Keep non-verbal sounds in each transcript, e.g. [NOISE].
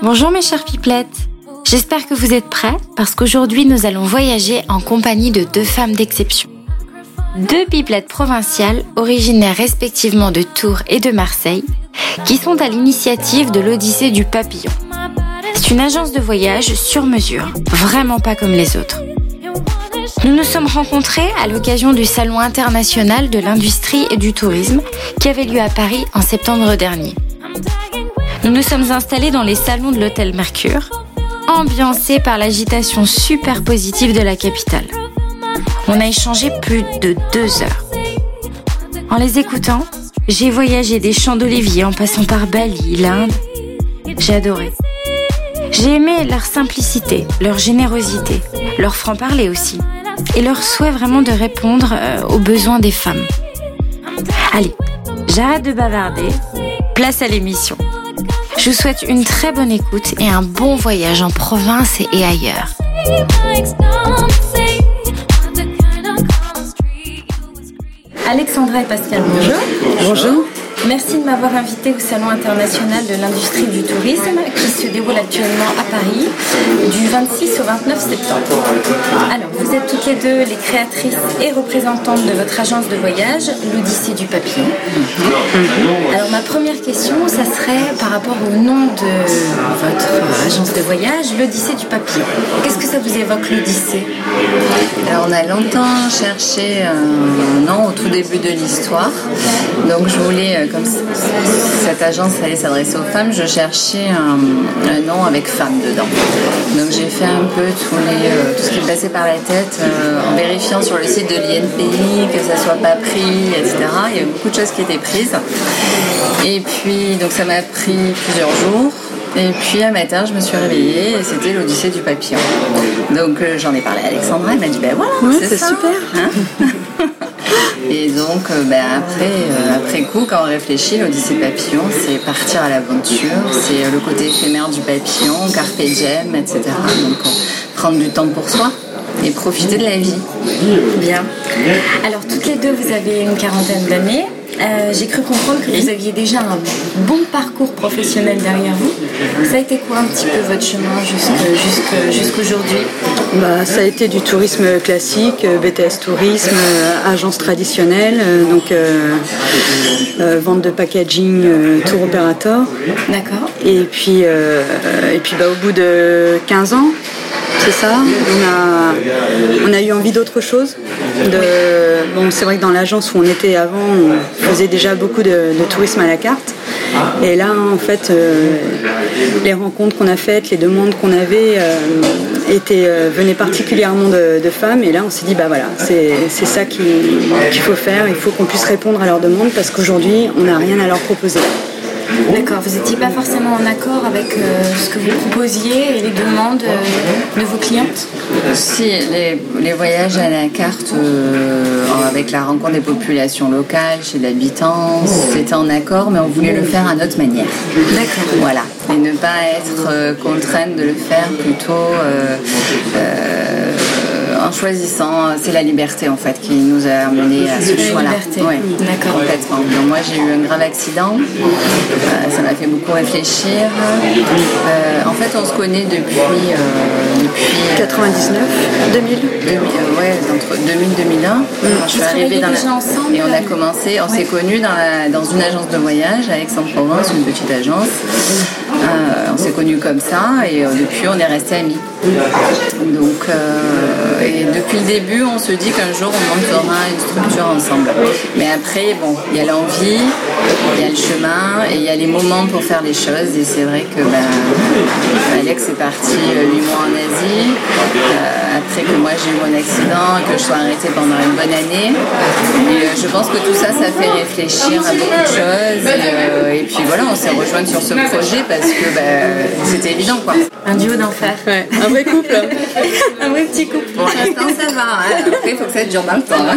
Bonjour mes chers pipelettes. J'espère que vous êtes prêts parce qu'aujourd'hui nous allons voyager en compagnie de deux femmes d'exception. Deux pipelettes provinciales originaires respectivement de Tours et de Marseille qui sont à l'initiative de l'Odyssée du Papillon. C'est une agence de voyage sur mesure, vraiment pas comme les autres. Nous nous sommes rencontrés à l'occasion du Salon international de l'industrie et du tourisme qui avait lieu à Paris en septembre dernier. Nous nous sommes installés dans les salons de l'hôtel Mercure, ambiancés par l'agitation super positive de la capitale. On a échangé plus de deux heures. En les écoutant, j'ai voyagé des champs d'olivier en passant par Bali, l'Inde. J'ai adoré. J'ai aimé leur simplicité, leur générosité, leur franc-parler aussi, et leur souhait vraiment de répondre euh, aux besoins des femmes. Allez, j'arrête de bavarder, place à l'émission. Je vous souhaite une très bonne écoute et un bon voyage en province et ailleurs. Alexandra et Pascal, bonjour. Bonjour. Merci de m'avoir invité au Salon international de l'industrie du tourisme qui se déroule actuellement à Paris du 26 au 29 septembre. Alors, vous êtes toutes les deux les créatrices et représentantes de votre agence de voyage, l'Odyssée du Papillon. Alors, ma première question, ça serait par rapport au nom de votre agence de voyage, l'Odyssée du Papillon. Qu'est-ce que ça vous évoque, l'Odyssée? Alors, on a longtemps cherché un nom au tout début de l'histoire. Donc, je voulais euh, comme cette agence allait s'adresser aux femmes, je cherchais un, nom avec femme dedans. Donc j'ai fait un peu tout, les, euh, tout ce qui me passait par la tête euh, en vérifiant sur le site de l'INPI que ça soit pas pris, etc. Il y avait beaucoup de choses qui étaient prises. Et puis, donc ça m'a pris plusieurs jours. Et puis un matin, je me suis réveillée et c'était l'Odyssée du papillon. Donc euh, j'en ai parlé à Alexandra, elle m'a dit ben voilà, c'est super. Hein? [LAUGHS] Et donc, euh, ben, après, euh, après coup, quand on réfléchit, l'Odyssée papillon, c'est partir à l'aventure, c'est euh, le côté éphémère du papillon, carpe diem, etc. Donc, prendre du temps pour soi et profiter de la vie. Bien. Alors, toutes les deux, vous avez une quarantaine d'années. Euh, j'ai cru comprendre que vous aviez déjà un bon parcours professionnel derrière vous. Ça a été quoi un petit peu votre chemin jusqu'aujourd'hui? Bah, Ça a été du tourisme classique, euh, BTS tourisme, euh, agence traditionnelle, donc vente de packaging, tour opérateur. D'accord. Et puis, et puis bah, au bout de 15 ans, c'est ça. On a, eu envie d'autre chose. bon, c'est vrai que dans l'agence où on était avant, on faisait déjà beaucoup de, tourisme à la carte. Et là, en fait, euh, les rencontres qu'on a faites, les demandes qu'on avait euh, étaient, euh, venaient particulièrement de, femmes. Et là, on s'est dit, bah voilà, c'est ça qu'il faut faire. Il faut qu'on puisse répondre à leurs demandes parce qu'aujourd'hui, on n'a rien à leur proposer. D'accord, vous n'étiez pas forcément en accord avec euh, ce que vous proposiez et les demandes euh, de vos clientes? Si, les, voyages à la carte euh, avec la rencontre des populations locales, chez l'habitant, c'était en accord, mais on voulait le faire à notre manière. D'accord. Voilà, et ne pas être contrainte de le faire plutôt en choisissant, c'est la liberté en fait qui nous a amené à ce choix-là. Oui, d'accord. Complètement. Donc moi j'ai eu un grave accident, euh, ça m'a fait beaucoup réfléchir. Euh, en fait on se connaît depuis, euh, depuis 99, 2000. ouais, entre 2000 2001. je suis arrivée dans la... ensemble, et on a commencé, on s'est connus dans, dans une agence de voyage à Aix-en-Provence, une petite agence. on s'est connus comme ça et depuis on est restés amis. Donc et depuis le début, on se dit qu'un jour, on montera une structure ensemble. Mais après, bon, il y a l'envie, il y a le chemin et il y a les moments pour faire les choses. Et c'est vrai que ben, Alex est parti 8 euh, mois en Asie. Euh, après que moi, j'ai eu mon accident, que je sois arrêtée pendant une bonne année. Et euh, je pense que tout ça, ça fait réfléchir à beaucoup de choses. Et, puis voilà, on s'est rejoint sur ce projet parce que ben, c'était évident. quoi. Un duo d'enfer. un vrai couple. [LAUGHS] un vrai petit couple l'instant, ça va. Hein. Après, il faut que ça dure dans le temps. Hein.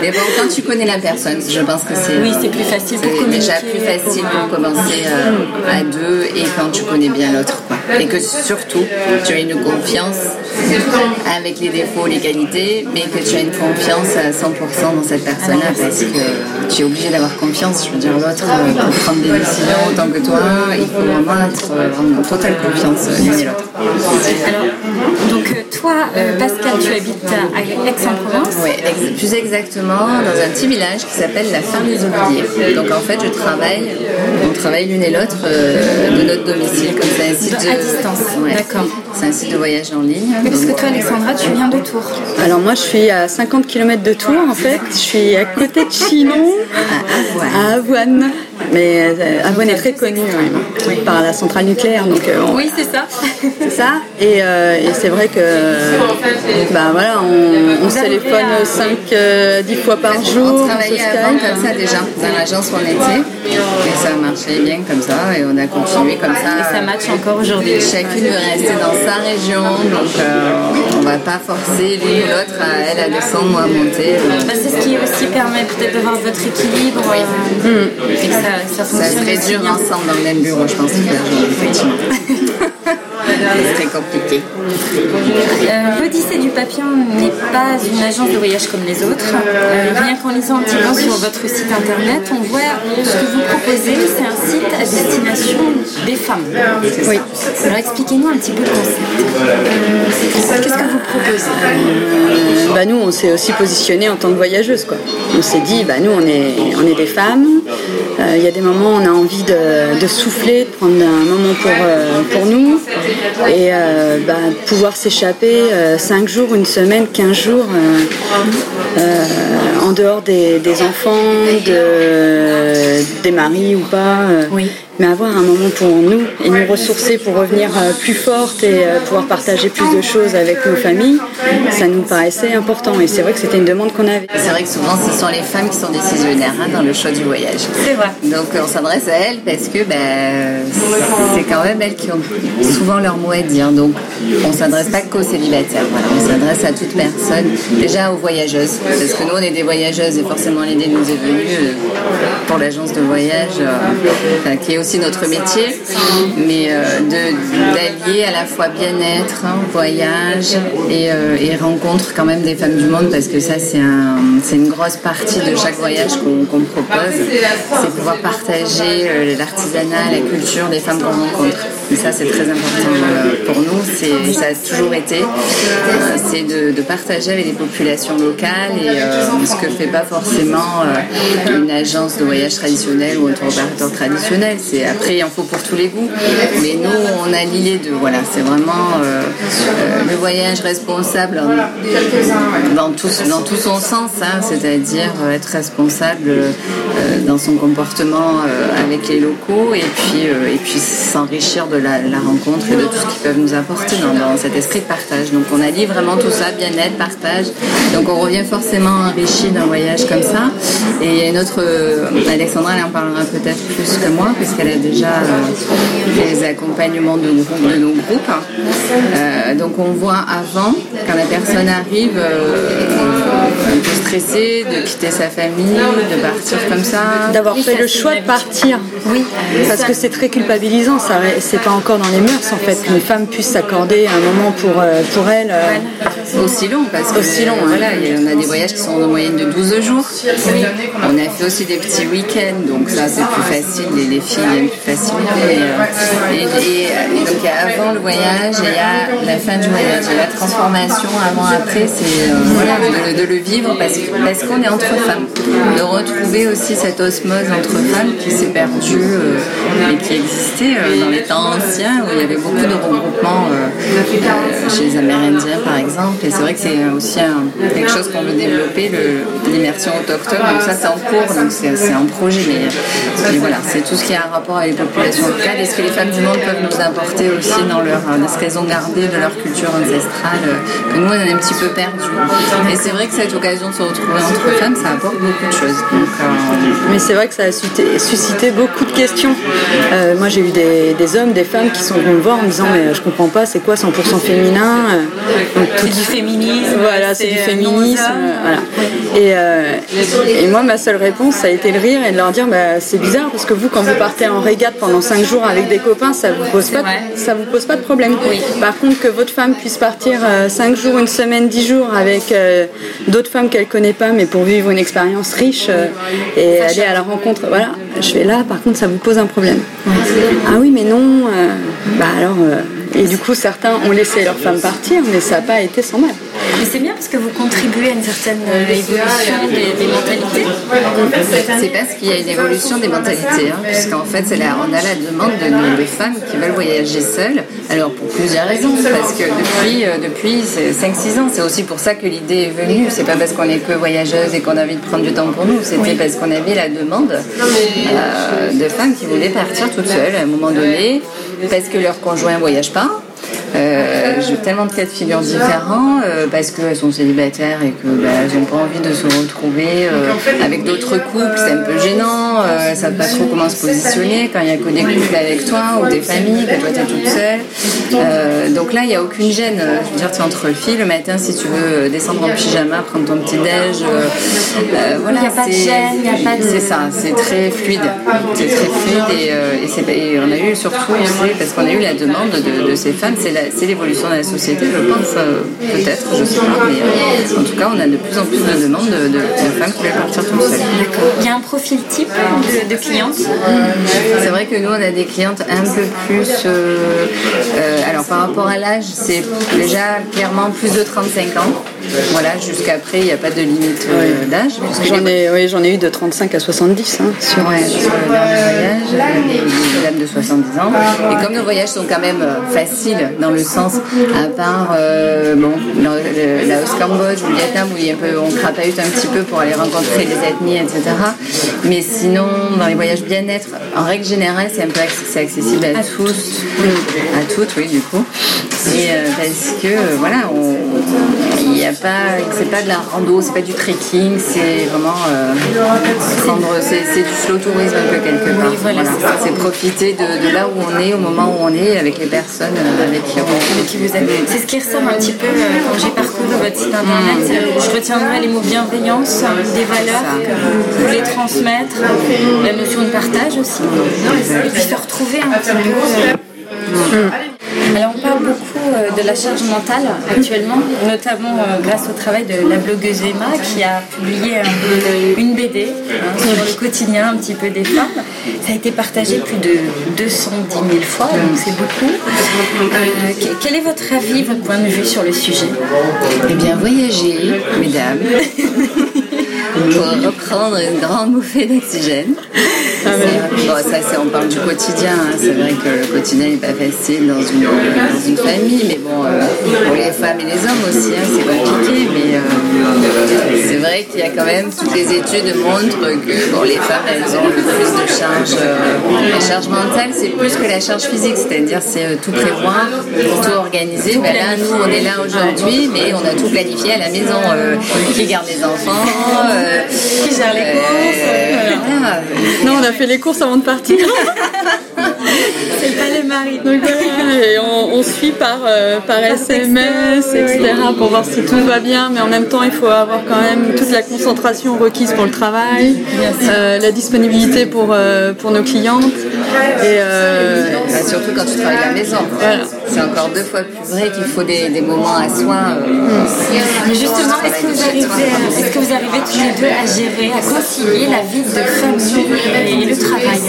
Mais bon, quand tu connais la personne, je pense que c'est. Oui, c'est plus facile pour déjà plus facile pour commencer euh, à deux et quand tu connais bien l'autre. Et que surtout tu as une confiance avec les défauts, les qualités, mais que tu as une confiance à 100% dans cette personne-là parce que tu es obligé d'avoir confiance. Je veux dire, l'autre, euh, pour prendre des décisions autant que toi, il faut vraiment être en totale confiance l'une et l'autre. Alors, donc euh, toi, euh, Pascal, tu habites à Aix-en-Provence Oui, plus exactement dans un petit village qui s'appelle la Ferme des Oubliés. Donc en fait, je travaille, on travaille l'une et l'autre euh, de notre domicile, comme un site de... À d'accord. C'est un site de voyage en ligne. parce que toi, Alexandra, tu viens de Tours. Alors moi, je suis à 50 km de Tours, en fait. Je suis à côté de Chinon, à Avoine. Mais euh, Avoine est très connue par la centrale nucléaire. Donc, euh, oui, c'est ça. [LAUGHS] c'est ça. Et, euh, et c'est vrai que bah, voilà, on, on se téléphone 5, 10 fois par jour. On travaillait avant comme ça déjà, dans l'agence où on était. Et ça marchait bien comme ça. Et on a continué comme ça. Et ça match encore aujourd'hui. Chacune veut rester dans sa région. Donc on va pas forcer l'une ou l'autre à elle à descendre ou à monter. Bah, c'est ce qui aussi permet peut-être d'avoir votre équilibre. Et que ça ça, serait dur ensemble dans le même bureau, je pense, effectivement. [LAUGHS] C'est très compliqué. Euh, L'Odyssée du Papillon n'est pas une agence de voyage comme les autres. Euh, rien qu'en lisant un petit peu sur votre site internet, on voit ce que vous proposez, c'est un site à destination des femmes. Oui. Alors expliquez-nous un petit peu le concept. Qu'est-ce que vous proposez? euh, bah, Nous, on s'est aussi positionné en tant que voyageuse. Quoi. On s'est dit, bah, nous, on est, on est des femmes. Il y a des moments où on a envie de, souffler, de prendre un moment pour, pour nous et euh, bah, pouvoir s'échapper 5 euh, jours, une semaine, 15 jours euh, en dehors des, enfants, des maris ou pas. Oui mais avoir un moment pour nous et nous ressourcer pour revenir euh, plus forte et euh, pouvoir partager plus de choses avec nos familles, ça nous paraissait important. Et c'est vrai que c'était une demande qu'on avait. C'est vrai que souvent, ce sont les femmes qui sont décisionnaires hein, dans le choix du voyage. C'est vrai. Donc, on s'adresse à elles parce que ben, c'est quand même elles qui ont souvent leur mot à dire. Donc, on s'adresse pas qu'aux célibataires. Voilà, on s'adresse à toute personne. Déjà aux voyageuses, parce que nous, on est des voyageuses et forcément l'idée nous est venue euh, pour l'agence de voyage, qui est aussi notre métier, mais euh, d'allier à la fois bien-être, hein, voyage et, euh, et, rencontre quand même des femmes du monde, parce que ça c'est un, une grosse partie de chaque voyage qu'on propose, c'est pouvoir partager euh, l'artisanat, la culture des femmes qu'on rencontre. Ça c'est très important pour nous, ça a toujours été, c'est de, de, partager avec les populations locales et ce que fait pas forcément une agence de voyage traditionnelle ou un tour opérateur traditionnel. Après, il en faut pour tous les goûts. Mais nous, on a lié de Voilà, c'est vraiment euh, euh, le voyage responsable dans tout, dans tout son sens, hein, c'est-à-dire euh, être responsable dans son comportement avec les locaux et puis, s'enrichir de la, rencontre et de tout ce qu'ils peuvent nous apporter dans, cet esprit de partage. Donc on a vraiment tout ça, bien-être, partage. Donc on revient forcément enrichi d'un voyage comme ça. Et autre, Alexandra, elle en parlera peut-être plus que moi, puisqu'elle déjà euh, des accompagnements de, de nos groupes. Euh, donc on voit avant, quand la personne arrive, euh, un peu stressée, de quitter sa famille, de partir comme ça. D'avoir fait le choix de partir. Oui. Parce que c'est très culpabilisant, ça c'est pas encore dans les mœurs en fait qu'une femme puisse s'accorder un moment pour, pour elle. Aussi long, parce que aussi long, voilà, on a des voyages qui sont en moyenne de 12 jours. On a fait aussi des petits week-ends, donc ça c'est plus facile, les, les filles plus facilement. Euh, et, donc il y a avant le voyage et il y a la fin du voyage. Et la transformation avant-après, c'est euh, de, le vivre parce, qu'on est entre femmes. De retrouver aussi cette osmose entre femmes qui s'est perdue euh, et qui existait dans les temps anciens où il y avait beaucoup de regroupements chez les Amérindiens par exemple. Et c'est vrai que c'est aussi quelque chose qu'on veut développer, l'immersion autochtone. Donc ça c'est en cours, donc c'est un projet. Mais, voilà, c'est tout ce qui a un rapport avec les populations locales et ce que les femmes du monde peuvent nous apporter aussi dans leur, ce qu'elles ont gardé de leur culture ancestrale centrale que nous on est un petit peu perdu. Et c'est vrai que cette occasion de se retrouver entre femmes, ça apporte beaucoup de choses. Mais c'est vrai que ça a suscité beaucoup de questions. moi j'ai eu des, hommes, des femmes qui sont venus me voir en me disant mais je comprends pas, c'est quoi 100% féminin C'est du féminisme. Voilà, c'est du féminisme. Voilà. Et, et moi ma seule réponse ça a été le rire et de leur dire bah, c'est bizarre parce que vous quand vous partez en régate pendant 5 jours avec des copains, ça vous pose pas, ça vous pose pas de problème. Par contre, que votre femme puisse partir 5 euh, jours, une semaine, 10 jours avec euh, d'autres femmes qu'elle connaît pas, mais pour vivre une expérience riche euh, et aller à la rencontre, voilà, je vais là, par contre, ça vous pose un problème. Ah oui, mais non, bah alors. Et du coup, certains ont laissé leur femme partir, mais ça n'a pas été sans mal. Mais c'est bien parce que vous contribuez à une certaine évolution des, mentalités. C'est parce qu'il y a une évolution des mentalités, hein, puisqu'en fait, on a la demande de, femmes qui veulent voyager seules. Alors pour plusieurs raisons, parce que depuis, euh, depuis 5-6 ans, c'est aussi pour ça que l'idée est venue. C'est pas parce qu'on est que voyageuse et qu'on a envie de prendre du temps pour nous, c'était parce qu'on avait la demande euh, de femmes qui voulaient partir toutes seules à un moment donné, parce que leur conjoint ne voyage pas euh, j'ai tellement de cas de figure différents euh, parce qu'elles sont célibataires et qu'elles bah, n'ont pas envie de se retrouver euh, avec d'autres couples. C'est un peu gênant, elles ne savent pas trop comment se positionner quand il n'y a que des couples avec toi ou des familles, que toi tu es toute seule. donc là, il n'y a aucune gêne. Je veux dire, tu es entre filles le matin si tu veux descendre en pyjama, prendre ton petit déj. voilà, il n'y a pas de gêne, il n'y a pas de. C'est ça, c'est très fluide. C'est très fluide et, on a eu surtout, parce qu'on a eu la demande de, de ces femmes, c'est c'est l'évolution de la société, je pense, euh, peut-être, je ne sais pas, mais euh, en tout cas, on a de plus en plus de demandes de, femmes qui veulent partir toutes seules. Il y a un profil type de, clientes C'est vrai que nous, on a des clientes un peu plus. Euh, alors, par rapport à l'âge, c'est déjà clairement plus de 35 ans. Voilà, jusqu'après, il n'y a pas de limite d'âge. J'en ai, oui, j'en ai eu de 35 à 70 hein, sur, ouais, sur le dernier voyage, des dames de 70 ans. Et comme nos voyages sont quand même faciles dans le sens, à part euh, bon, la Cambodge ou le Vietnam où on crapahute un petit peu pour aller rencontrer les ethnies, etc. Mais sinon, dans les voyages bien-être, en règle générale, c'est un peu accessible à, tous, à toutes, oui, du coup. Et euh, parce que euh, voilà, il n'y a pas, c'est pas de la rando, c'est pas du trekking, c'est vraiment prendre, c'est du slow tourisme un peu quelque part. voilà, c'est profiter de, là où on est, au moment où on est, avec les personnes avec qui c'est ce qui ressemble un petit peu euh, quand j'ai parcouru votre site internet. Je retiendrai les mots bienveillance, des valeurs que vous voulez transmettre, la notion de partage aussi. Et puis se retrouver un petit peu. Euh, alors on parle beaucoup euh, de la charge mentale actuellement, notamment euh, grâce au travail de la blogueuse Emma qui a publié une BD hein, sur le quotidien un petit peu des femmes. Ça a été partagé plus de 210 000 fois, donc c'est beaucoup. Euh, quel est votre avis, votre point de vue sur le sujet? Eh bien, voyager, mesdames. [LAUGHS] pour reprendre une grande bouffée [LAUGHS] d'oxygène. Ah bon, ça, on parle du quotidien. Hein. C'est vrai que le quotidien n'est pas facile dans une, dans une famille, mais bon, euh, pour les femmes et les hommes aussi, hein, c'est compliqué. Mais euh, c'est vrai qu'il y a quand même toutes les études montrent que bon, les femmes, elles ont le plus de charge. Euh, la charge mentale, c'est plus que la charge physique, c'est-à-dire c'est tout prévoir, tout organiser. Ben là, nous, on est là aujourd'hui, mais on a tout planifié à la maison. qui garde les enfants qui gère les courses. Non, on a fait les courses avant de partir. [LAUGHS] C'est pas les maris. Donc et on, suit par, euh, par SMS, etc. pour voir si tout va bien, mais en même temps, il faut avoir quand même toute la concentration requise pour le travail, euh, la disponibilité pour, euh, pour nos clientes. Et bah, surtout quand tu travailles à la maison. C'est encore deux fois plus vrai qu'il faut des, des, moments à soi. Mais justement, est-ce que, vous arrivez, est-ce que vous arrivez tous les deux à gérer, à concilier la vie de famille et le travail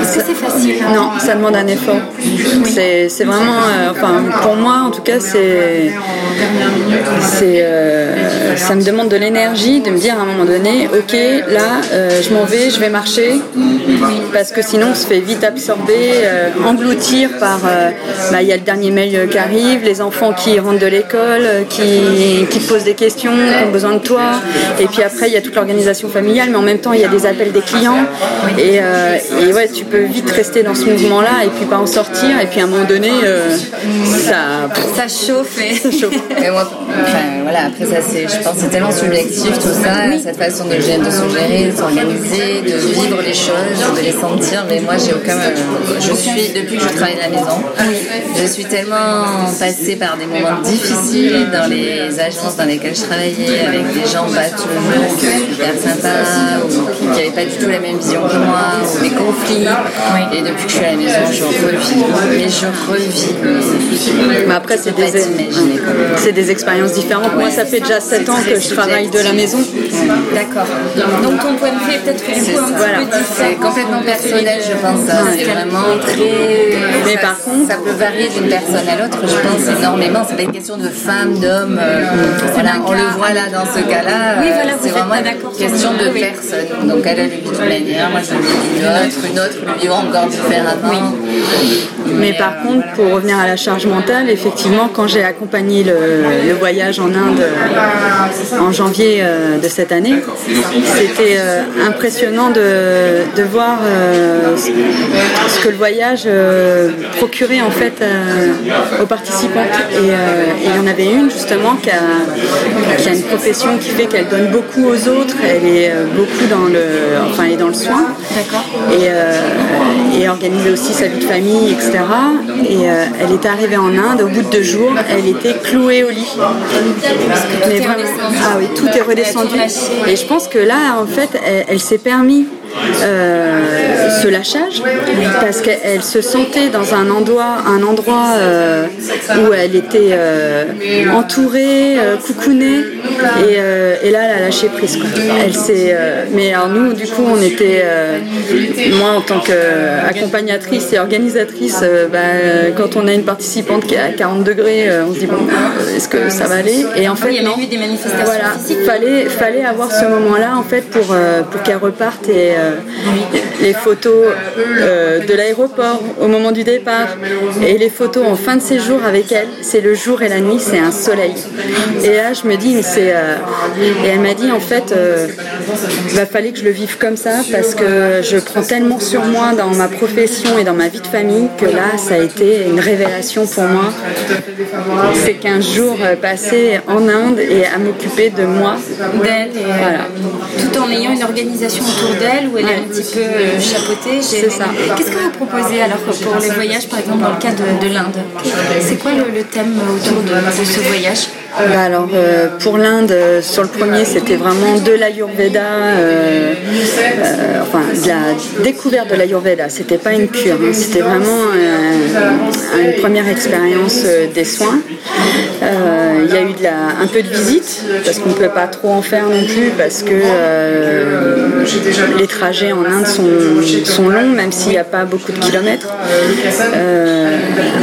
Est-ce que c'est facile Non, ça demande un effort. C'est vraiment, euh, enfin, pour moi en tout cas, c'est, c'est, euh, ça me demande de l'énergie de me dire à un moment donné, ok, là, euh, je m'en vais, je vais marcher, parce que sinon on se fait vite absorber, engloutir par, bah, il y a le dernier mail qui arrive, les enfants qui rentrent de l'école, qui, qui te posent des questions, qui ont besoin de toi, et puis après il y a toute l'organisation familiale, mais en même temps il y a des appels des clients, et, et ouais, tu peux vite rester dans ce mouvement-là et puis pas en sortir. Et puis à un moment donné, euh, ça, ça chauffe. Et... Ça chauffe. [LAUGHS] Et moi, enfin, voilà, après ça, c'est, je pense que c'est tellement subjectif tout ça, cette façon de, de se gérer, de s'organiser, de vivre les choses, de les sentir. Mais moi, j'ai aucun. Je suis, depuis que je travaille à la maison, je suis tellement passée par des moments difficiles dans les agences dans lesquelles je travaillais, avec des gens pas toujours super sympas, ou qui n'avaient pas du tout la même vision que moi, ou des conflits. Et depuis que je suis à la maison, je revis. Mais je revis. Mais après, c'est des, c'est des expériences différentes. Moi, ça fait déjà 7 ans que je travaille de la maison. D'accord. Donc ton point de vue est peut-être du coup un Voilà. C'est complètement personnel, je pense. ça. C'est vraiment très. Mais ça, par contre- ça peut varier d'une personne à l'autre, je pense énormément. C'est pas une question de femme, d'homme. euh, voilà, on le voit là dans ce cas-là. Oui, euh, voilà, vous c'est vraiment une question de oui. personne. Donc elle a vit d'une manière, moi je le vis d'une autre, une autre le vivant encore différemment. Mais par euh, contre, pour revenir à la charge mentale, effectivement, quand j'ai accompagné le, le voyage en Inde en janvier de cette année, c'était impressionnant de, de voir ce que le voyage procurait en fait aux participantes. Et euh, il y en avait une justement qui a, qui a une profession qui fait qu'elle donne beaucoup aux autres. Elle est euh, beaucoup dans le, enfin, elle est dans le soin. Et, euh, et aussi sa vie de famille, etc. Et euh, elle est arrivée en Inde, au bout de deux jours, elle était clouée au lit. Mais est vraiment, ah oui, tout est redescendu. Tout. Et je pense que là, en fait, elle, elle s'est permis euh, ce lâchage parce qu'elle se sentait dans un endroit, un endroit euh, où elle était euh, entourée, coucounée, et, et là, elle a lâché prise. quoi. Elle s'est, mais alors nous, du coup, on était, moi en tant qu'accompagnatrice et organisatrice, bah, quand on a une participante qui est à 40 degrés, on se dit bon, est-ce que ça va aller? Et en fait, il y a non. eu des manifestations Voilà, physiques. fallait, fallait avoir ce moment-là en fait pour, pour qu'elle reparte et euh, les photos euh, de l'aéroport au moment du départ et les photos en fin de séjour avec elle, c'est le jour et la nuit, c'est un soleil. Et là, je me dis, mais c'est. euh, et elle m'a dit, en fait, euh, il fallait que je le vive comme ça parce que je prends tellement sur moi dans ma profession et dans ma vie de famille que là, ça a été une révélation pour moi. C'est 15 jours passés en Inde et à m'occuper de moi. d'elle et, Voilà. tout en ayant une organisation autour d'elle où elle est un petit peu euh, chapeautée. C'est ça. Qu'est-ce que vous proposez alors pour les voyages, par exemple dans le cas de, de l'Inde? C'est quoi le, le thème autour de, de ce voyage? Bah alors euh, pour l'Inde, euh, sur le premier, c'était vraiment de l'Ayurveda, euh, enfin de la découverte de l'Ayurveda. C'était pas une cure, hein, c'était vraiment une première expérience des soins. Il y a eu de la, un peu de visite parce qu'on ne peut pas trop en faire non plus parce que les trajets en Inde sont, sont longs, même s'il n'y a pas beaucoup de kilomètres.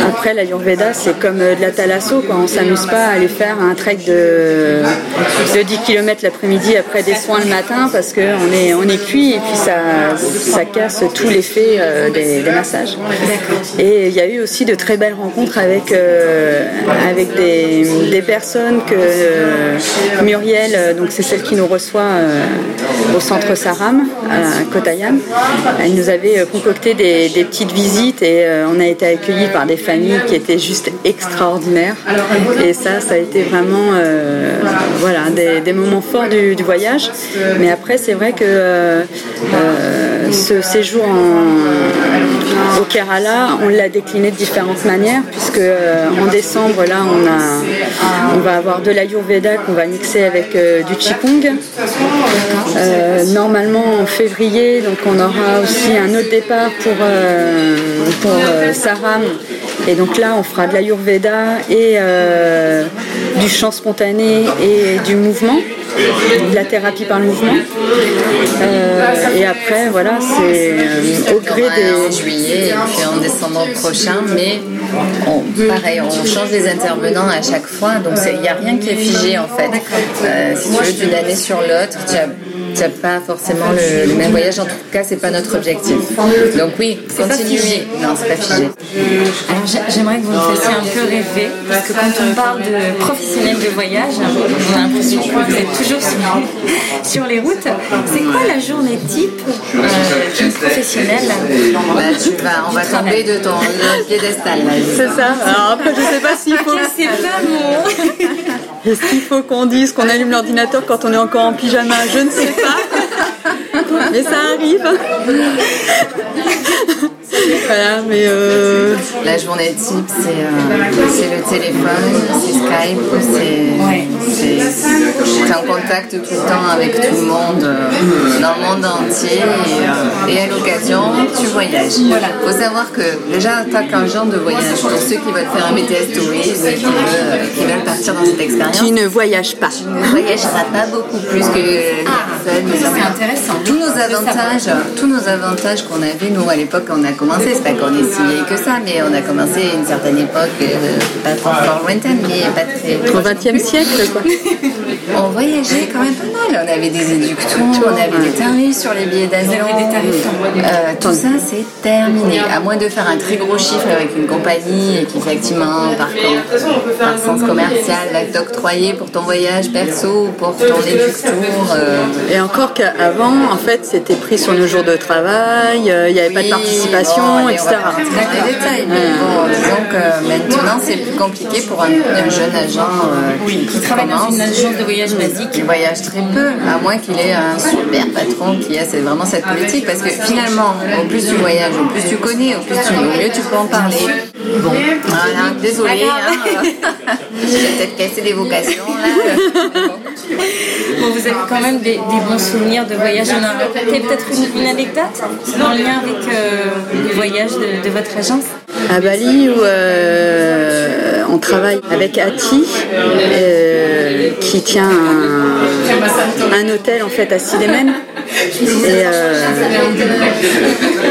Après, l'Ayurveda, c'est comme de la thalasso, quoi. on ne s'amuse pas à aller faire un trek de, de 10 km l'après-midi après des soins le matin parce qu'on est, on est cuit et puis ça, ça casse tout l'effet euh, des, des massages. Et il y a eu aussi de très belles rencontres avec, euh, avec des, des personnes que euh, Muriel, euh, donc c'est celle qui nous reçoit au centre Saram à Kottayam, elle nous avait concocté des, des petites visites et on a été accueillis par des familles qui étaient juste extraordinaires. Et ça, ça a été vraiment euh, voilà, des, moments forts du, voyage. Mais après, c'est vrai que euh, euh, ce séjour en, au Kerala, on l'a décliné de différentes manières, puisque en décembre, là, on, a, on va avoir de l'Ayurveda qu'on va mixer avec du Qigong. Normalement, en février, donc on aura aussi un autre départ pour, pour Saram. Et donc là, on fera de l'Ayurveda et du chant spontané et du mouvement, de la thérapie par le mouvement. Euh, et après, voilà, c'est euh, au gré un en des. juillet et puis en décembre prochain, mais pareil, on change les intervenants à chaque fois, donc il n'y a rien qui est figé en fait. Euh, si tu veux, d'une année sur l'autre, tu as n'as pas forcément le, le même voyage. En tout cas, c'est pas notre objectif. Donc oui, continuez. Non, c'est pas figé. Alors j'ai- j'aimerais que vous me fassiez un peu rêver, parce que quand on parle de professionnels de voyage, on a l'impression que vous êtes toujours sur, [LAUGHS] sur les routes. C'est quoi la journée type euh, d'une professionnel. Là, tu vas, on va tomber de ton piédestal. C'est ça. Alors après, je sais pas s'il faut. C'est pas mon. [LAUGHS] Est-ce qu'il faut qu'on dise qu'on allume l'ordinateur quand on est encore en pyjama Je ne sais pas. Mais ça arrive. Voilà, mais euh... La journée type, c'est euh, le téléphone, c'est Skype, c'est en contact tout le temps avec tout le monde euh, dans le monde entier et, et à l'occasion, tu voyages. Il faut savoir que déjà, tu as qu'un genre de voyage pour ceux qui veulent faire un BTS tourisme et qui veulent, qui veulent partir dans cette expérience. Qui ne voyagent pas. Tu ne voyageras pas beaucoup plus que les personnes. C'est intéressant. Tous nos avantages, tous nos avantages qu'on avait, nous, à l'époque, on a commencé, c'est pas qu'on est si vieille que ça, mais on a commencé à une certaine époque, euh, pas fort lointaine, mais pas très. Au XXe siècle, quoi. On voyageait quand même pas mal. On avait des éductons, on avait des tarifs sur les billets d'avion. Euh, tout ça, c'est terminé. À moins de faire un très gros chiffre avec une compagnie et qu'effectivement, par, par sens commercial, va t'octroyer pour ton voyage perso ou pour ton éductour. Euh, Et encore qu'avant, en fait, c'était pris sur nos jours de travail, euh, il n'y avait pas de participation, bon, allez, etc. Dans les détails, mais bon, disons que maintenant c'est plus compliqué pour un, un jeune agent euh, qui, Qui travaille dans une agence de voyage basique. qui voyage très peu, à moins qu'il ait un super patron qui a c'est vraiment cette politique, parce que finalement, au plus tu voyages, au plus tu connais, au plus tu, au mieux tu peux en parler. Bon, voilà, désolé, hein, [LAUGHS] euh, j'ai peut-être cassé des vocations là. Bon, vous avez quand même des, des bons souvenirs de voyage. On a peut-être une, une anecdote en lien avec euh, voyage de, de votre agence À Bali, où euh, on travaille avec Ati, euh, qui tient un, un hôtel en fait à Sidemen. Et, euh,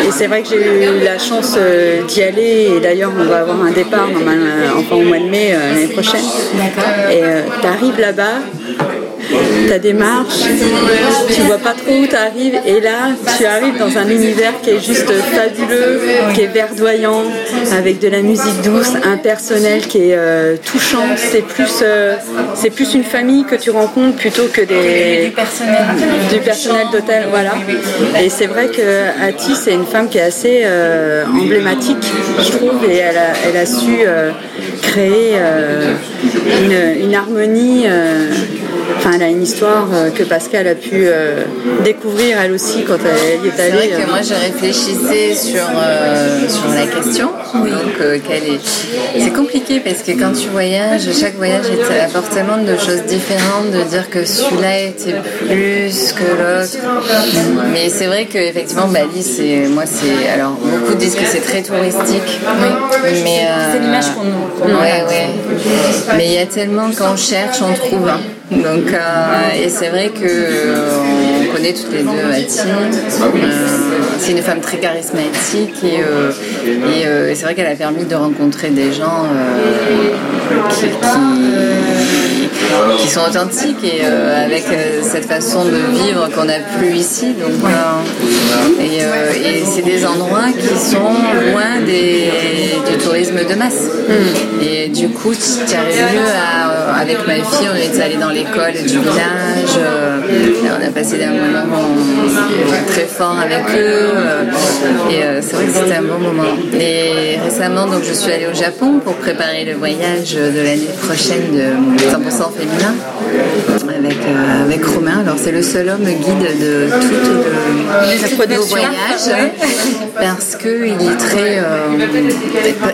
et c'est vrai que j'ai eu la chance euh, d'y aller. Et d'ailleurs, on va avoir un départ normalement enfin au mois de mai euh, l'année prochaine. Et tu arrives là-bas, ta démarche, tu vois pas trop où tu arrives et là tu arrives dans un univers qui est juste fabuleux, qui est verdoyant, avec de la musique douce, un personnel qui est euh, touchant, c'est plus, euh, c'est plus une famille que tu rencontres plutôt que des, Du personnel. du personnel d'hôtel, voilà. Et c'est vrai que Ati, c'est une femme qui est assez euh, emblématique, je trouve, et elle a, elle a su créer une, une harmonie. Enfin, elle a une histoire euh, que Pascal a pu euh, découvrir elle aussi quand elle y est C'est vrai allée. que euh. moi je réfléchissais sur, euh, sur la question. Donc, euh, est... C'est compliqué parce que quand tu voyages, chaque voyage apporte tellement de choses différentes, de dire que celui-là était plus que l'autre. Mais c'est vrai qu'effectivement, Bali, c'est. Moi, c'est. Alors, beaucoup disent que c'est très touristique. Mais. C'est l'image qu'on a. Ouais, ouais. Mais il y a tellement qu'on cherche, on trouve. hein. Donc, euh, et c'est vrai que euh, on connaît toutes les deux Ati. Euh, c'est une femme très charismatique et, euh, et, euh, c'est vrai qu'elle a permis de rencontrer des gens qui, qui- qui sont authentiques et euh, avec euh, cette façon de vivre qu'on n'a plus ici. Donc, euh, et et c'est des endroits qui sont loin des, du tourisme de masse. Et du coup, tu arrives mieux à, avec ma fille, on est allé dans l'école du village, on a passé un moment très fort avec eux, et c'est vrai que c'était un bon moment. Et récemment, donc, je suis allée au Japon pour préparer le voyage de l'année prochaine de 100% féminin avec, euh, avec Romain. Alors, c'est le seul homme guide de toutes nos voyages parce qu'il est très euh,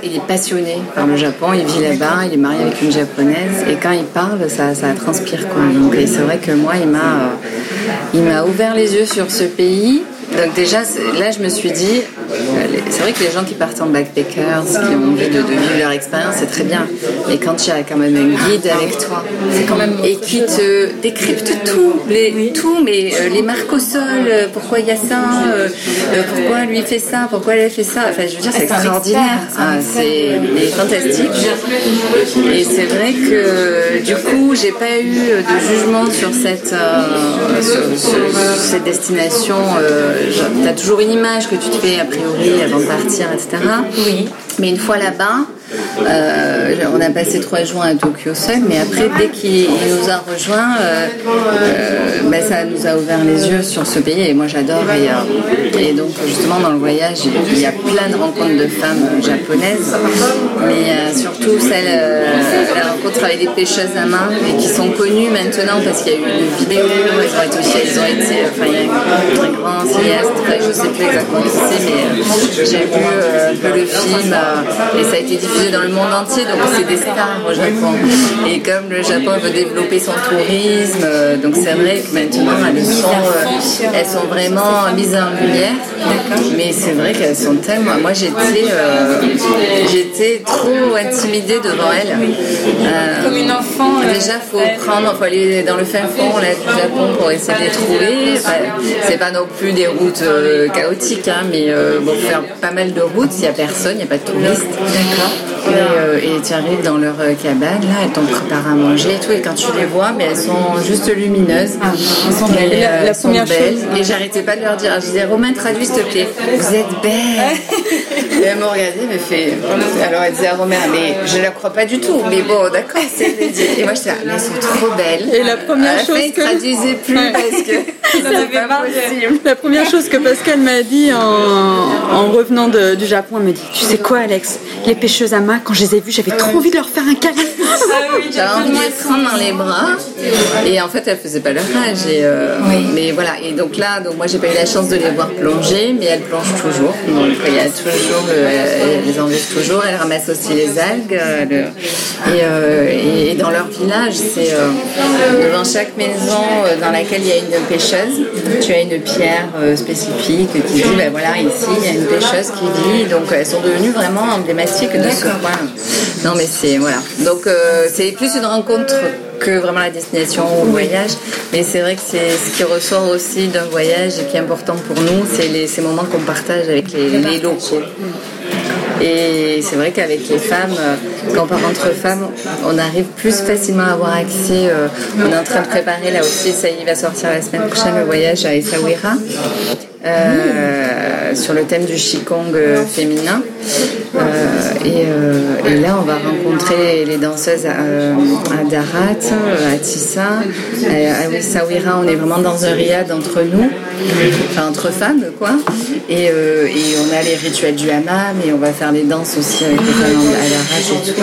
il est passionné par le Japon, il vit là-bas, il est marié avec une japonaise et quand il parle, ça, ça transpire quoi. Donc et c'est vrai que moi, il m'a euh, il m'a ouvert les yeux sur ce pays. Donc déjà, là, je me suis dit, c'est vrai que les gens qui partent en backpackers, qui ont envie de, de vivre leur expérience, c'est très bien. Mais quand tu as quand même un guide avec toi, c'est quand même et qui te décrypte tout, les, tout, mais euh, les marques au sol, euh, pourquoi il y a ça, euh, euh, pourquoi lui fait ça, pourquoi elle fait ça. Enfin, je veux dire, c'est C'est extraordinaire. c'est Ah, c'est fantastique. Et c'est vrai que du coup, j'ai pas eu de jugement sur cette sur, sur- sur cette destination. Tu as toujours une image que tu te fais a priori avant de partir, etc. Oui. Mais une fois là-bas, Euh, on a passé trois jours à Tokyo seul, mais après, dès qu'il nous a rejoints, euh, euh, ben, ça nous a ouvert les yeux sur ce pays et moi j'adore. Et, et, donc, justement, dans le voyage, il y a plein de rencontres de femmes japonaises, mais surtout celles, la rencontre avec des pêcheuses à main et qui sont connues maintenant parce qu'il y a eu une vidéo, elles ont été aussi, elles ont été, enfin, il y a grand je ne sais plus exactement qui c'est, mais j'ai vu un peu le film et ça a été diffusé dans le monde entier, donc c'est des stars au Japon. Et comme le Japon veut développer son tourisme, euh, donc c'est vrai que maintenant elles sont, euh, elles sont vraiment mises en lumière. Mais c'est vrai qu'elles sont tellement. Moi j'étais, euh, j'étais trop intimidée devant elles. Comme une enfant. Déjà faut prendre, faut aller dans le fin fond là, du Japon pour essayer de les trouver. c'est pas non plus des routes chaotiques, hein, mais bon, faire pas mal de routes, il n'y a personne, il n'y a pas de touristes. D'accord. Euh, et, tu arrives dans leur euh, cabane, là, elles t'ont préparé à manger et tout. Et quand tu les vois, mais elles sont juste lumineuses. Ah, elles sont belles. Et, euh, la, première belles. Et j'arrêtais pas de leur dire. Je disais, Romain, traduis s'il te plaît. [LAUGHS] Vous êtes belles. et elles m'ont regardé, mais fait. Alors elle disait à Romain, mais je ne la crois pas du tout. Mais bon, d'accord, c'est Et moi, je disais, mais elles sont trop belles. Et la première chose. que... traduisait plus parce que. [LAUGHS] La première chose que Pascal m'a dit en, en revenant de, du Japon, elle me dit, tu sais quoi, Alex? Les pêcheuses à main, quand je les ai vues, j'avais trop envie de leur faire un câlin. Ah [LAUGHS] j'avais envie de les prendre dans les bras. Et en fait, elles faisaient pas leur âge. Et, euh, Mais voilà. Et donc là, donc moi, j'ai pas eu la chance de les voir plonger, mais elles plongent toujours. Donc il y a toujours, elles les enlèvent toujours. Elles ramassent aussi les algues. Euh, euh, et, dans leur village, c'est devant chaque maison dans laquelle il y a une pêcheuse, tu as une pierre spécifique qui dit, ben voilà, ici, il y a une pêcheuse qui vit. Donc elles sont devenues vraiment emblématiques de ce non, mais c'est voilà. Donc euh, c'est plus une rencontre que vraiment la destination ou le voyage. Mais c'est vrai que c'est ce qui ressort aussi d'un voyage et qui est important pour nous, c'est ces moments qu'on partage avec les, locaux. Et c'est vrai qu'avec les femmes, euh, quand on part entre femmes, on arrive plus facilement à avoir accès. Euh, on est en train de préparer là aussi, ça y va sortir la semaine prochaine, le voyage à Essaouira. Euh, sur le thème du Qigong euh, féminin. Euh, et, là, on va rencontrer les danseuses à, Darat, à Tissa, à Wissawira. On est vraiment dans un riad entre nous, enfin entre femmes, quoi. Et, on a les rituels du hammam et on va faire les danses aussi avec les femmes à Darat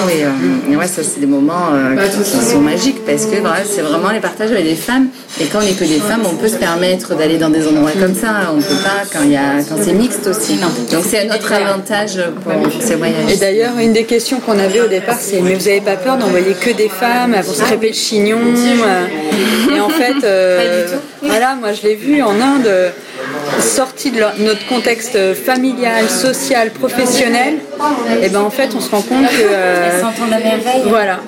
et tout. Et, ouais, ça, c'est des moments qui sont magiques parce que c'est vraiment les partages avec les femmes. Et quand on n'est que des femmes, on peut se permettre d'aller dans des endroits comme ça. On pas quand, il y a, quand c'est mixte aussi. Donc c'est un autre avantage pour ces voyages. Et d'ailleurs, une des questions qu'on avait au départ, c'est mais vous n'avez pas peur d'envoyer que des femmes pour se crêper le chignon euh, [LAUGHS] Et en fait, euh, voilà, moi je l'ai vu en Inde sorti de notre contexte familial, social, professionnel, et ben en fait on se rend compte que euh, s'entendent à merveille. Voilà.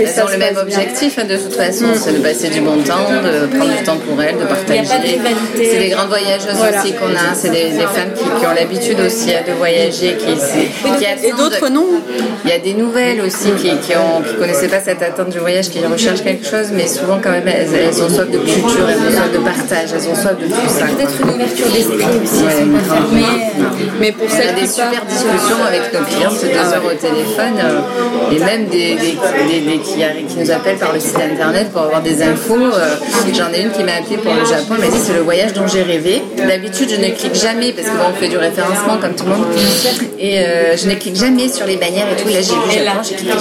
Et ça ont le même objectif hein, de toute façon, mm. c'est de passer du bon temps, de prendre du temps pour elles, de partager. C'est des grandes voyageuses aussi qu'on a, c'est des, femmes qui, ont l'habitude aussi de voyager, qui, qui et d'autres non. Il y a des nouvelles aussi qui, qui ont qui connaissaient pas cette attente du voyage, qui recherchent quelque chose, mais souvent quand même elles, elles ont soif de culture, elles ont soif de partage, elles ont soif de tout ça. Peut-être une ouverture d'esprit aussi, mais, mais pour ça, des super discussions avec nos clients, c'est deux heures au téléphone, euh, et même des, des, des, qui, nous appellent par le site internet pour avoir des infos. Euh, j'en ai une qui m'a appelé pour le Japon, elle m'a dit c'est le voyage dont j'ai rêvé. D'habitude, je ne clique jamais parce qu'on fait du référencement comme tout le monde, et euh, je ne clique jamais sur les bannières et tout. Là, j'ai vu Japon, j'ai cliqué,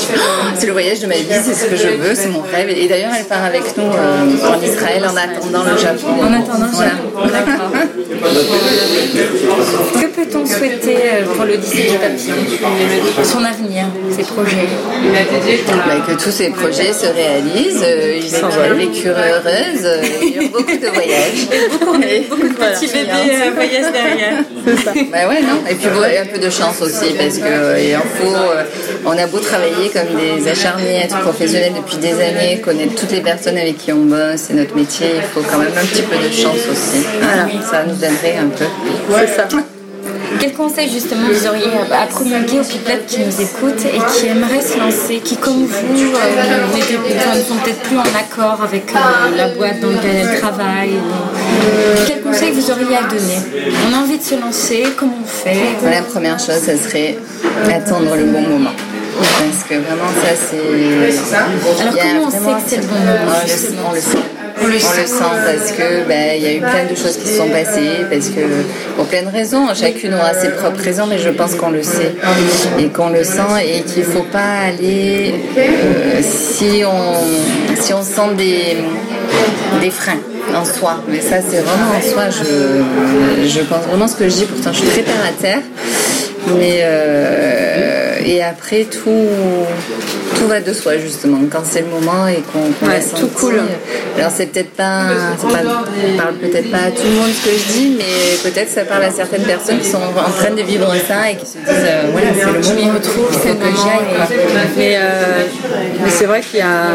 c'est le voyage de ma vie, c'est ce que je veux, c'est mon rêve. Et d'ailleurs, elle part avec nous en Israël en attendant le Japon. En attendant, voilà. D'accord. [LAUGHS] Que peut-on souhaiter euh, pour l'Odyssée du papillon Son avenir, ses projets bah, Que tous ces projets se réalisent, euh, ils aient vécu heureuse, euh, a beaucoup de voyages. Et beaucoup, de petits bébés voyagent derrière. C'est ça. Bah ouais, non. Et puis un peu de chance aussi, parce que faut, on a beau travailler comme des acharnés, être professionnels depuis des années, connaître toutes les personnes avec qui on bosse, c'est notre métier, il faut quand même un petit peu de chance aussi. Voilà, ça nous un peu. C'est ça. Quel conseil justement vous auriez à promulguer aux people qui nous écoutent et qui aimeraient se lancer, qui comme vous euh, ne sont peut-être plus en accord avec euh, la boîte dans laquelle elles travaillent Quel conseil vous auriez à donner? On a envie de se lancer, comment on fait? La première chose, ce serait attendre le bon moment. Parce que vraiment, ça, c'est. Alors, comment on sait que c'est le bon moment On le sait. On le, sent parce que ben, il y a eu plein de choses qui se sont passées, parce que pour plein de raisons, chacune aura ses propres raisons, mais je pense qu'on le sait et qu'on le sent et qu'il ne faut pas aller euh, si on si on sent des des freins en soi. Mais ça, c'est vraiment en soi. Je, je pense vraiment ce que je dis. Pourtant, je suis très terre à terre. Mais euh, et après tout tout va de soi justement quand c'est le moment et qu'on qu ouais, tout cool. Alors c'est peut-être pas, pas parle peut-être pas à tout le monde ce que je dis, mais peut-être ça parle à certaines personnes qui sont en train de vivre ça et qui se disent euh, voilà c'est le moment, il me trouve, il faut que j'y aille. Mais, euh, mais c'est vrai qu'il y a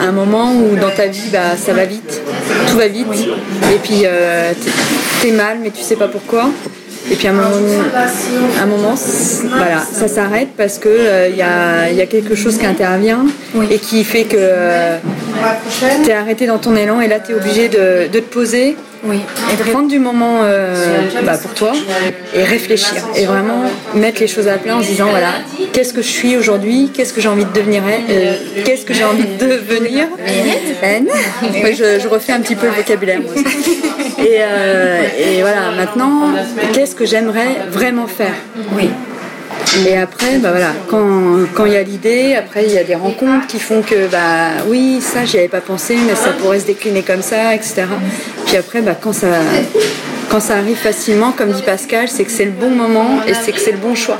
un, moment où dans ta vie bah, ça va vite, tout va vite, et puis euh, t'es mal mais tu sais pas pourquoi. Et puis à un moment, un moment voilà, ça. s'arrête parce que il euh, y, y, a, quelque chose qui intervient et qui fait que tu es arrêté dans ton élan et là tu es obligé de, de, te poser oui. et de prendre du moment euh, bah, pour toi et réfléchir. Et vraiment mettre les choses à plat en se disant voilà qu'est-ce que je suis aujourd'hui? Qu'est-ce que j'ai envie de devenir? Euh, qu'est-ce que j'ai envie de devenir? Je, je, refais un petit peu le vocabulaire et, euh, et voilà maintenant qu'est-ce que j'aimerais vraiment faire? Oui. Et après, bah voilà, quand il y a l'idée, après il y a des rencontres qui font que bah oui, ça j'y avais pas pensé, mais ça pourrait se décliner comme ça, etc. Puis après, bah, quand ça quand ça arrive facilement, comme dit Pascal, c'est que c'est le bon moment et c'est que c'est le bon choix.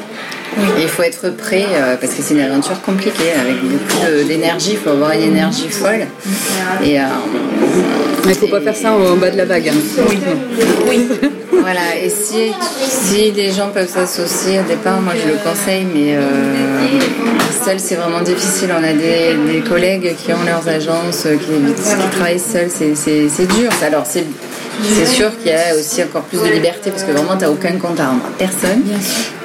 Il faut être prêt euh, parce que c'est une aventure compliquée avec beaucoup d'énergie. Il faut avoir une énergie folle. Et euh, il ne faut pas faire ça en bas de la vague. Hein. Oui. oui. [LAUGHS] voilà. Et si, si les gens peuvent s'associer au départ, moi je le conseille, mais euh, seul c'est vraiment difficile. On a des, des, collègues qui ont leurs agences, qui, qui travaillent seuls. C'est dur. Alors c'est c'est sûr qu'il y a aussi encore plus de liberté parce que vraiment tu n'as aucun compte à rendre à personne.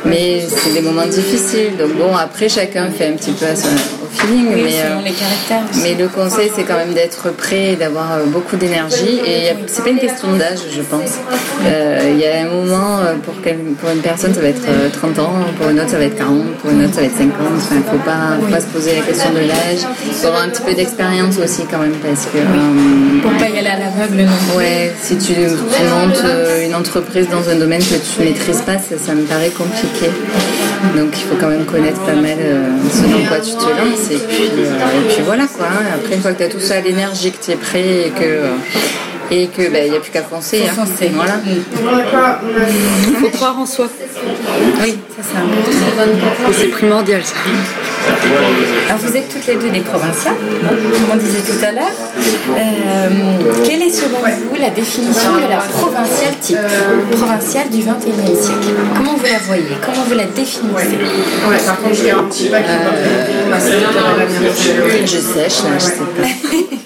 Mais c'est des moments difficiles. Donc bon, après chacun fait un petit peu à son, au feeling. mais, euh, les caractères mais le conseil c'est quand même d'être prêt et d'avoir euh, beaucoup d'énergie. Et c'est pas une question d'âge, je pense. Euh, il y a un moment pour, pour une personne ça va être 30 ans, pour une autre ça va être 40, pour une autre ça va être 50. Enfin, faut pas, faut pas se poser la question de l'âge. Il faut avoir un petit peu d'expérience aussi quand même parce que. pour pas y aller à l'aveugle non Ouais, si tu, montes une entreprise dans un domaine que tu maîtrises pas, ça, me paraît compliqué. Donc il faut quand même connaître pas mal euh, ce dans quoi tu te lances. Et puis, euh, et puis voilà quoi. Après, une fois que tu as tout ça, l'énergie, que tu es prêt et que et qu'il bah, n'y a plus qu'à foncer. Hein. Voilà. Il faut croire en soi. Oui, c'est ça. C'est primordial ça. Alors vous êtes toutes les deux des provinciales, comme on disait tout à l'heure. Euh, quelle est selon vous la définition de la provinciale type, provinciale du 21e siècle? Comment vous la voyez? Comment vous la définissez? Euh, Je sèche là, je sais pas. [LAUGHS]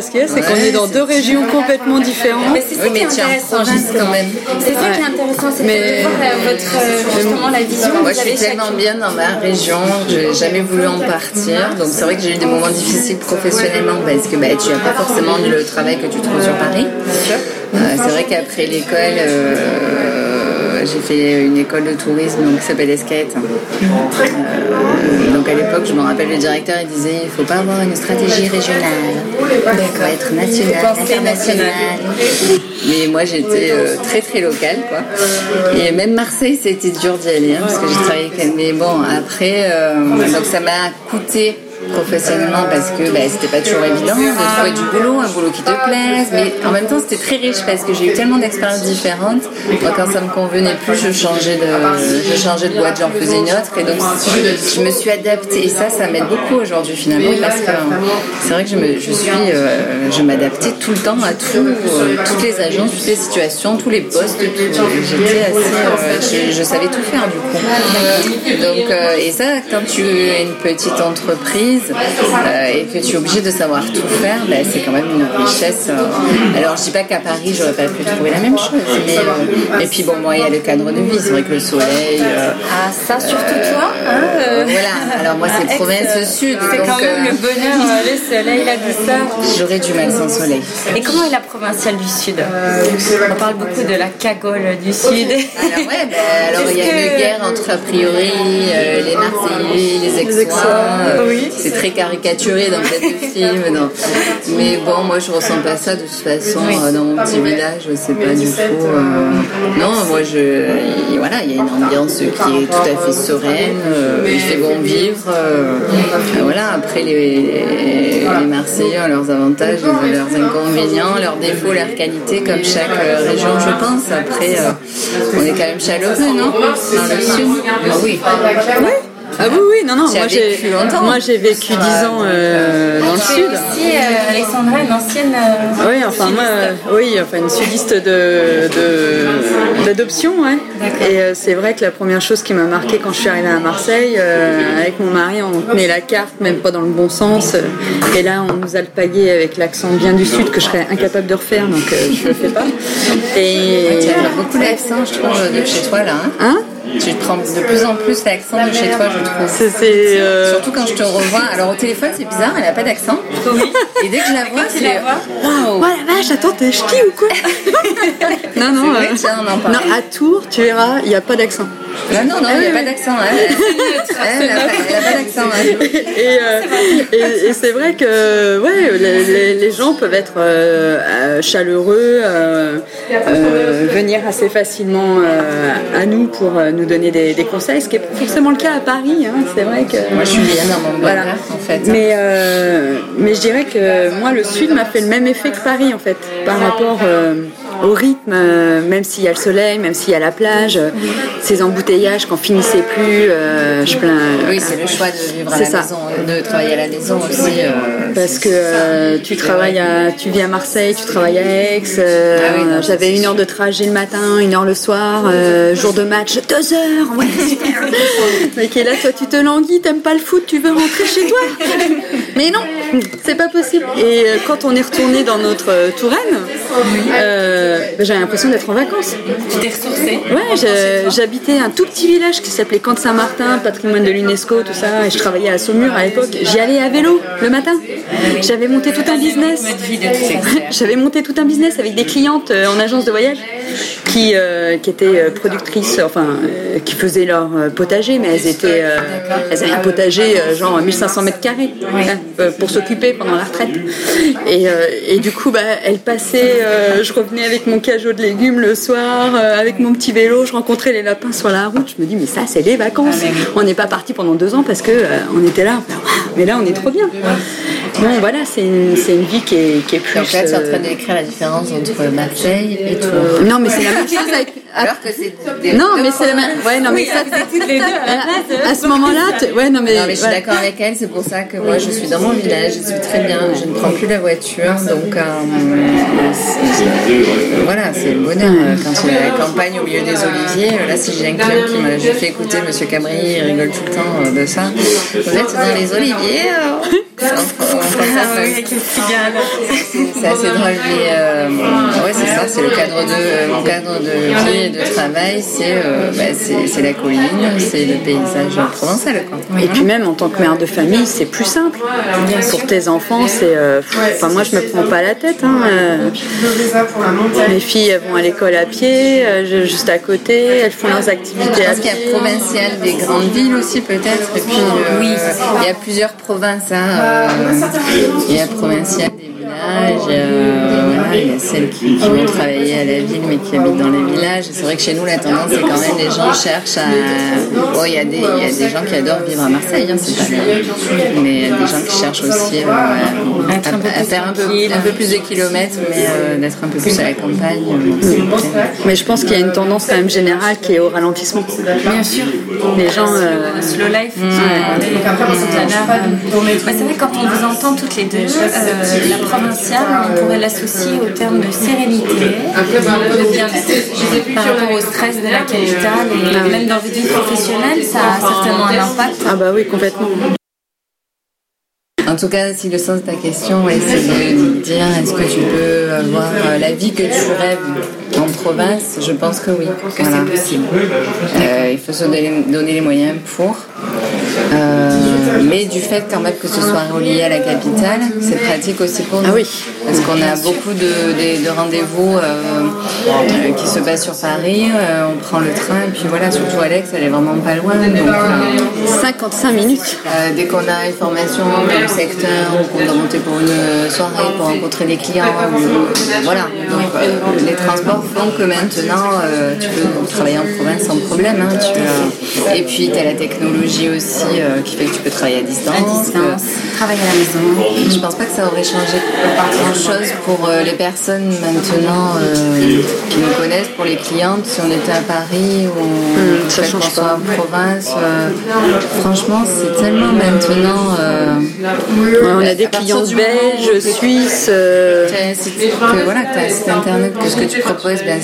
ce qu'il y a, c'est qu'on est dans deux régions complètement différentes. Mais c'est ça qui est intéressant, quand même. C'est ça qui est intéressant, c'est de voir votre, justement la vision. Moi, je suis tellement bien dans ma région, je n'ai jamais voulu en partir. Donc, c'est vrai que j'ai eu des moments difficiles professionnellement parce que bah, tu n'as pas forcément le travail que tu trouves sur Paris. Euh, c'est vrai qu'après l'école, euh, j'ai fait une école de tourisme donc, qui s'appelle Esquette. Euh, donc à l'époque, je me rappelle, le directeur il disait il ne faut pas avoir une stratégie régionale. Il faut être national, international. Mais moi j'étais euh, très très locale quoi. Et même Marseille, c'était dur d'y aller hein, parce que j'ai travaillé. Mais bon, après, euh, donc ça m'a coûté professionnellement parce que bah, c'était pas toujours évident. De trouver du boulot, un boulot qui te plaise, mais en même temps c'était très riche parce que j'ai eu tellement d'expériences différentes. Quand ça me convenait plus, je changeais de, je changeais de boîte, j'en faisais une autre. Et donc je me suis adaptée. Et ça, ça m'aide beaucoup aujourd'hui finalement parce que c'est vrai que je, suis, euh, je m'adaptais tout le temps à tout, euh, toutes les agences, toutes les situations, tous les postes, j'étais assez, euh, je, savais tout faire du coup. Donc et ça quand tu es une petite entreprise entreprise et que tu es obligé de savoir tout faire, ben, c'est quand même une richesse. Alors, je dis pas qu'à Paris, j'aurais pas pu trouver la même chose. Mais, et puis, bon, moi, il y a le cadre de vie. C'est vrai que le soleil. ah, ça, surtout toi hein, Voilà. Alors, moi, c'est province sud. C'est quand même le bonheur, le soleil, la douceur. J'aurais du mal sans soleil. Et comment est la provinciale du sud? On parle beaucoup de la cagole du sud. Alors, ouais, ben, alors il y a une guerre entre, a priori, euh, les Marseillais, les Aixois. oui. C'est très caricaturé dans le [LAUGHS] film. Mais bon, moi, je ressens pas ça de toute façon. Euh, dans mon petit village, c'est pas du tout. Euh, non, moi, je. Voilà, il y a une ambiance qui est tout à fait sereine. il fait bon vivre. voilà, après, les, les Marseillais ont leurs avantages, leurs inconvénients, leurs défauts, leurs qualités, comme chaque région, je pense. Après, on est quand même chaleureux, non? Dans le sud ah Oui. oui. Ah oui, oui, non, non, moi j'ai, moi j'ai vécu 10 ans euh, dans le sud. aussi, euh, Alexandra, une ancienne. Euh, oui, enfin moi, oui, enfin une sudiste de, d'adoption, ouais. Et c'est vrai que la première chose qui m'a marqué quand je suis arrivée à Marseille, avec mon mari, on tenait la carte, même pas dans le bon sens. et là, on nous a le pagué avec l'accent bien du sud que je serais incapable de refaire, donc je le fais pas. Et tu as beaucoup d'accent, je trouve, de chez toi là. hein, hein? Tu prends de plus en plus l'accent de chez toi, je trouve. C'est, euh, Surtout quand je te revois. Alors au téléphone, c'est bizarre, elle n'a pas d'accent. Oui. Et dès que je la vois, c'est. Waouh! Oh la vache, attends, t'es ch'ti ou quoi [LAUGHS] Non, non. Vrai, euh... tiens, on en non, à Tours, tu verras, il n'y a pas d'accent. Non, non, non, il n'y a pas d'accent. Elle n'a pas d'accent. Et, c'est vrai que ouais, les, les, gens peuvent être euh, chaleureux, euh, euh, venir assez facilement à nous pour nous donner des, conseils, ce qui pas forcément le cas à Paris. Hein. C'est vrai que. Moi, je suis mon voilà. en fait. Mais, mais je dirais que moi, le Sud m'a fait le même effet que Paris, en fait, par rapport au rythme, même s'il y a le soleil, même s'il y a la plage, ces embouteillages qu'on finissait plus. Euh, je plains, oui, c'est le choix de vivre à la maison, de travailler à la maison aussi. Euh, Parce que euh, tu travailles à, tu vis à Marseille, tu travailles à Aix. Ah j'avais une heure de trajet le matin, une heure le soir, jour de match, deux heures. Ouais, Mais qui est là, toi, tu te languis, t'aimes pas le foot, tu veux rentrer chez toi. [LAUGHS] Mais non, c'est pas possible. Et quand on est retourné dans notre Touraine, ben, j'avais l'impression d'être en vacances. Tu t'es ressourcée Ouais, j'habitais un tout petit village qui s'appelait Camp Saint-Martin, patrimoine de l'UNESCO, tout ça. Et je travaillais à Saumur à l'époque. J'y allais à vélo le matin. J'avais monté tout un business. [LAUGHS] J'avais monté tout un business avec des clientes euh, en agence de voyage qui, euh, qui étaient euh, productrices, enfin, qui faisaient leur potager, mais elles étaient, elles avaient un potager genre 1500 mètres carrés hein, pour s'occuper pendant la retraite. Et, et du coup, bah, elles passaient, je revenais avec mon cajot de légumes le soir, avec mon petit vélo, je rencontrais les lapins sur la route. Je me dis, mais ça, c'est les vacances. On n'est pas parti pendant deux ans parce que on était là. Mais là, on est trop bien. Bon, voilà, c'est une, une, vie qui est, qui est plus. Donc là, tu es en train d'écrire la différence entre Marseille et Tours. Non, mais c'est la même chose avec. Alors que c'est. Non, mais c'est la même. Ouais, non, mais ça. toutes [LAUGHS] les deux à, à ce moment-là, ouais, non, mais. Non, mais je suis d'accord avec elle. C'est pour ça que moi, je suis dans mon village. Je suis très bien. Je ne prends plus la voiture, donc. Euh, voilà, c'est le bonheur. Quand tu es à la campagne au milieu des oliviers, là, si j'ai un client qui m'a fait écouter Monsieur Cabri, il rigole tout le temps de ça. Vous êtes dans les oliviers. Ah C'est assez drôle. Mais euh, ouais, c'est ça, c'est le cadre de mon cadre de de travail, c'est euh, bah, c'est la colline, c'est le paysage provençal. Quoi. Et puis même en tant que mère de famille, c'est plus simple. Pour tes enfants, c'est. Euh, enfin, moi, je me prends pas la tête. Hein, mes filles vont à l'école à pied, juste à côté, elles font leurs activités je pense qu'il y a provincial des grandes villes aussi peut-être. Et puis oui, il y a plusieurs provinces. Hein, il y a provincial des villages, il y a celles qui, vont travailler à la ville mais qui habitent dans les villages. C'est vrai que chez nous, la tendance, c'est quand même les gens cherchent à. Oh, il y, a des, il y a des gens qui adorent vivre à Marseille, hein, c'est pas Mais il y a des gens qui cherchent aussi euh, à, faire un peu, un peu, plus de kilomètres, mais euh, d'être un peu plus à la campagne. Mais je pense qu'il y a une tendance quand même générale qui est au ralentissement. Bien sûr. Les gens. Euh... Slow life. Mmh. c'est vrai, quand on vous entend toutes les deux, euh, la provinciale, on pourrait l'associer au terme de sérénité, de bien-être par rapport au stress de la capitale et même dans votre vie professionnelle, ça a certainement un impact. Ah bah oui, complètement. En tout cas, si le sens de ta question est de dire est-ce que tu peux avoir la vie que tu rêves en province, je pense que oui, que c'est possible. Euh, il faut se donner, les moyens pour. Euh, mais du fait quand même que ce soit relié à la capitale, c'est pratique aussi pour nous. Ah oui. Parce qu'on a beaucoup de, rendez-vous euh, qui se passent sur Paris, on prend le train, et puis voilà, surtout Alex, elle est vraiment pas loin. Donc, 55 minutes. dès qu'on a une formation dans le secteur, ou qu'on doit monter pour une soirée, pour rencontrer des clients, voilà. Donc, les transports font que maintenant euh, tu peux travailler en province sans problème. Hein, tu, et puis tu as la technologie aussi euh, qui fait que tu peux travailler à distance. À distance, travailler à la maison. Je pense pas que ça aurait changé grand chose pour euh, les personnes maintenant qui nous connaissent, pour les clientes. Si on était à Paris ou mmh, ça change pas. en province, franchement c'est tellement maintenant. On a des clients belges, suisses. Que, voilà, tu as un site internet que ce que tu proposes ben,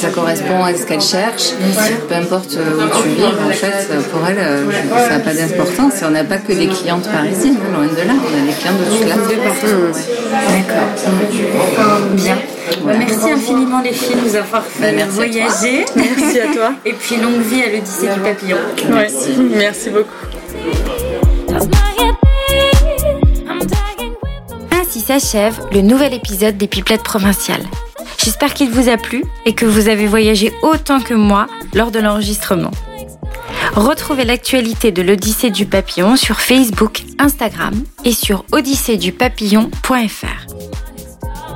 ça correspond à ce qu'elle cherche. Peu importe où tu vis, en fait, pour elle, euh, ça n'a pas d'importance. Et on n'a pas que des clientes parisiennes, hein, loin de là. On a des clients de toute la France. D'accord. Bien. Merci infiniment les filles de nous avoir fait ben, voyager. [LAUGHS] Merci à toi. Et puis longue vie à l'Odyssée du papillon. Merci. Merci beaucoup. S'achève le nouvel épisode des Pipelettes provinciales. J'espère qu'il vous a plu et que vous avez voyagé autant que moi lors de l'enregistrement. Retrouvez l'actualité de l'Odyssée du Papillon sur Facebook, Instagram et sur odysseedupapillon.fr.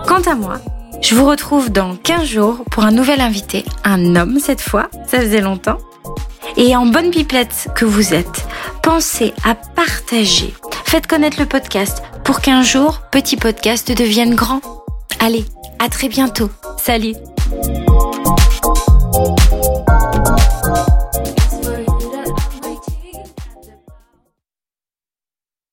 Quant à moi, je vous retrouve dans 15 jours pour un nouvel invité, un homme cette fois, ça faisait longtemps. Et en bonne pipelette que vous êtes, pensez à partager. Faites connaître le podcast pour qu'un jour, petit podcast devienne grand. Allez, à très bientôt. Salut